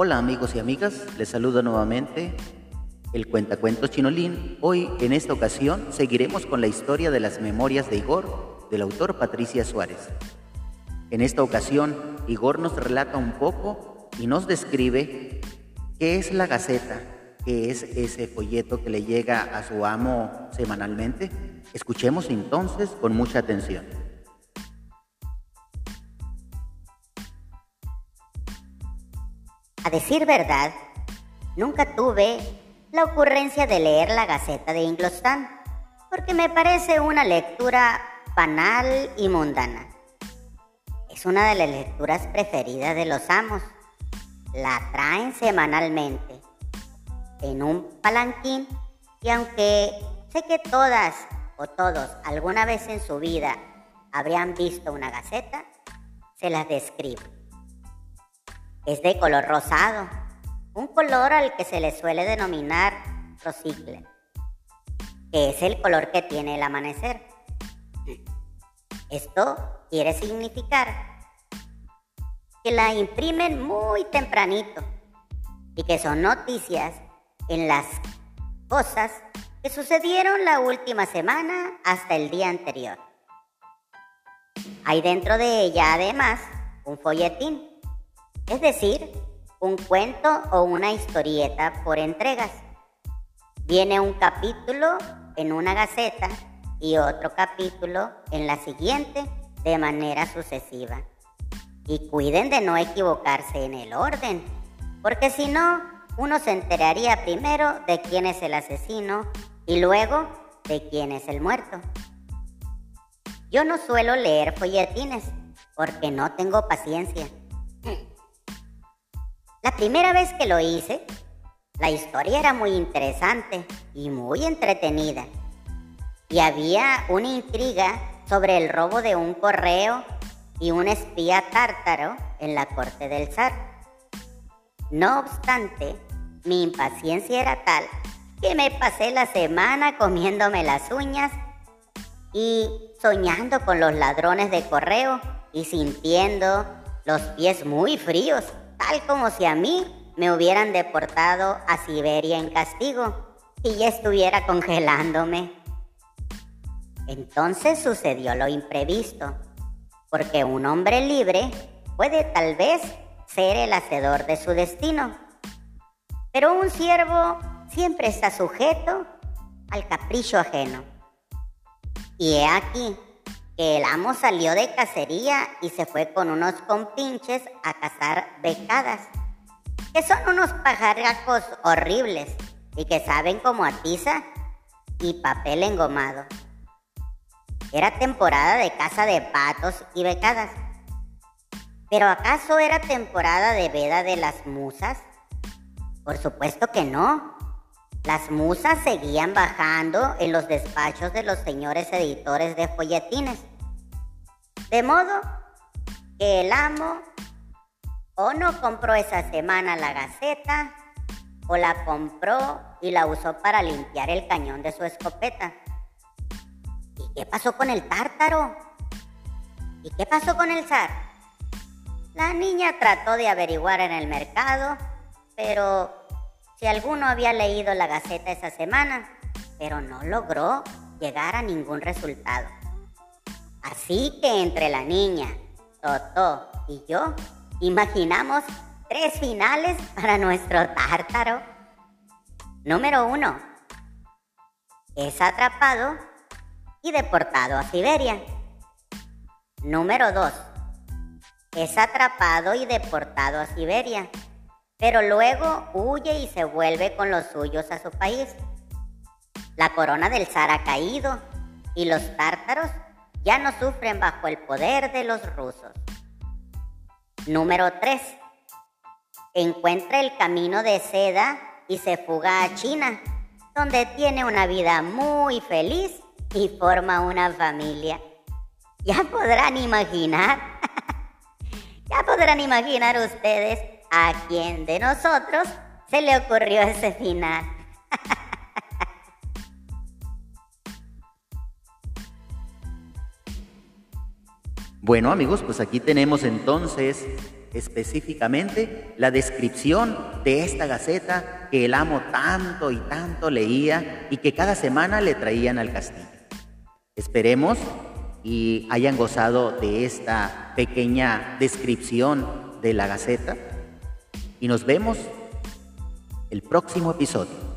Hola amigos y amigas, les saludo nuevamente el cuentacuentos Chinolín. Hoy, en esta ocasión, seguiremos con la historia de las memorias de Igor, del autor Patricia Suárez. En esta ocasión, Igor nos relata un poco y nos describe qué es la Gaceta, qué es ese folleto que le llega a su amo semanalmente. Escuchemos entonces con mucha atención. A decir verdad, nunca tuve la ocurrencia de leer la Gaceta de Inglostan, porque me parece una lectura banal y mundana. Es una de las lecturas preferidas de los amos. La traen semanalmente en un palanquín y aunque sé que todas o todos alguna vez en su vida habrían visto una gaceta, se las describo. Es de color rosado, un color al que se le suele denominar rosicle, que es el color que tiene el amanecer. Esto quiere significar que la imprimen muy tempranito y que son noticias en las cosas que sucedieron la última semana hasta el día anterior. Hay dentro de ella además un folletín es decir, un cuento o una historieta por entregas. Viene un capítulo en una gaceta y otro capítulo en la siguiente de manera sucesiva. Y cuiden de no equivocarse en el orden, porque si no, uno se enteraría primero de quién es el asesino y luego de quién es el muerto. Yo no suelo leer folletines porque no tengo paciencia. La primera vez que lo hice, la historia era muy interesante y muy entretenida. Y había una intriga sobre el robo de un correo y un espía tártaro en la corte del zar. No obstante, mi impaciencia era tal que me pasé la semana comiéndome las uñas y soñando con los ladrones de correo y sintiendo los pies muy fríos tal como si a mí me hubieran deportado a Siberia en castigo y ya estuviera congelándome. Entonces sucedió lo imprevisto, porque un hombre libre puede tal vez ser el hacedor de su destino, pero un siervo siempre está sujeto al capricho ajeno. Y he aquí el amo salió de cacería y se fue con unos compinches a cazar becadas, que son unos pajaracos horribles y que saben como a tiza y papel engomado. Era temporada de caza de patos y becadas. ¿Pero acaso era temporada de veda de las musas? Por supuesto que no. Las musas seguían bajando en los despachos de los señores editores de folletines. De modo que el amo o no compró esa semana la gaceta o la compró y la usó para limpiar el cañón de su escopeta. ¿Y qué pasó con el tártaro? ¿Y qué pasó con el zar? La niña trató de averiguar en el mercado, pero si alguno había leído la Gaceta esa semana, pero no logró llegar a ningún resultado. Así que entre la niña, Totó y yo imaginamos tres finales para nuestro tártaro. Número uno, es atrapado y deportado a Siberia. Número dos, es atrapado y deportado a Siberia pero luego huye y se vuelve con los suyos a su país. La corona del zar ha caído y los tártaros ya no sufren bajo el poder de los rusos. Número 3. Encuentra el camino de seda y se fuga a China, donde tiene una vida muy feliz y forma una familia. Ya podrán imaginar, ya podrán imaginar ustedes ¿A quién de nosotros se le ocurrió ese final? Bueno amigos, pues aquí tenemos entonces específicamente la descripción de esta gaceta que el amo tanto y tanto leía y que cada semana le traían al castillo. Esperemos y hayan gozado de esta pequeña descripción de la gaceta y nos vemos el próximo episodio.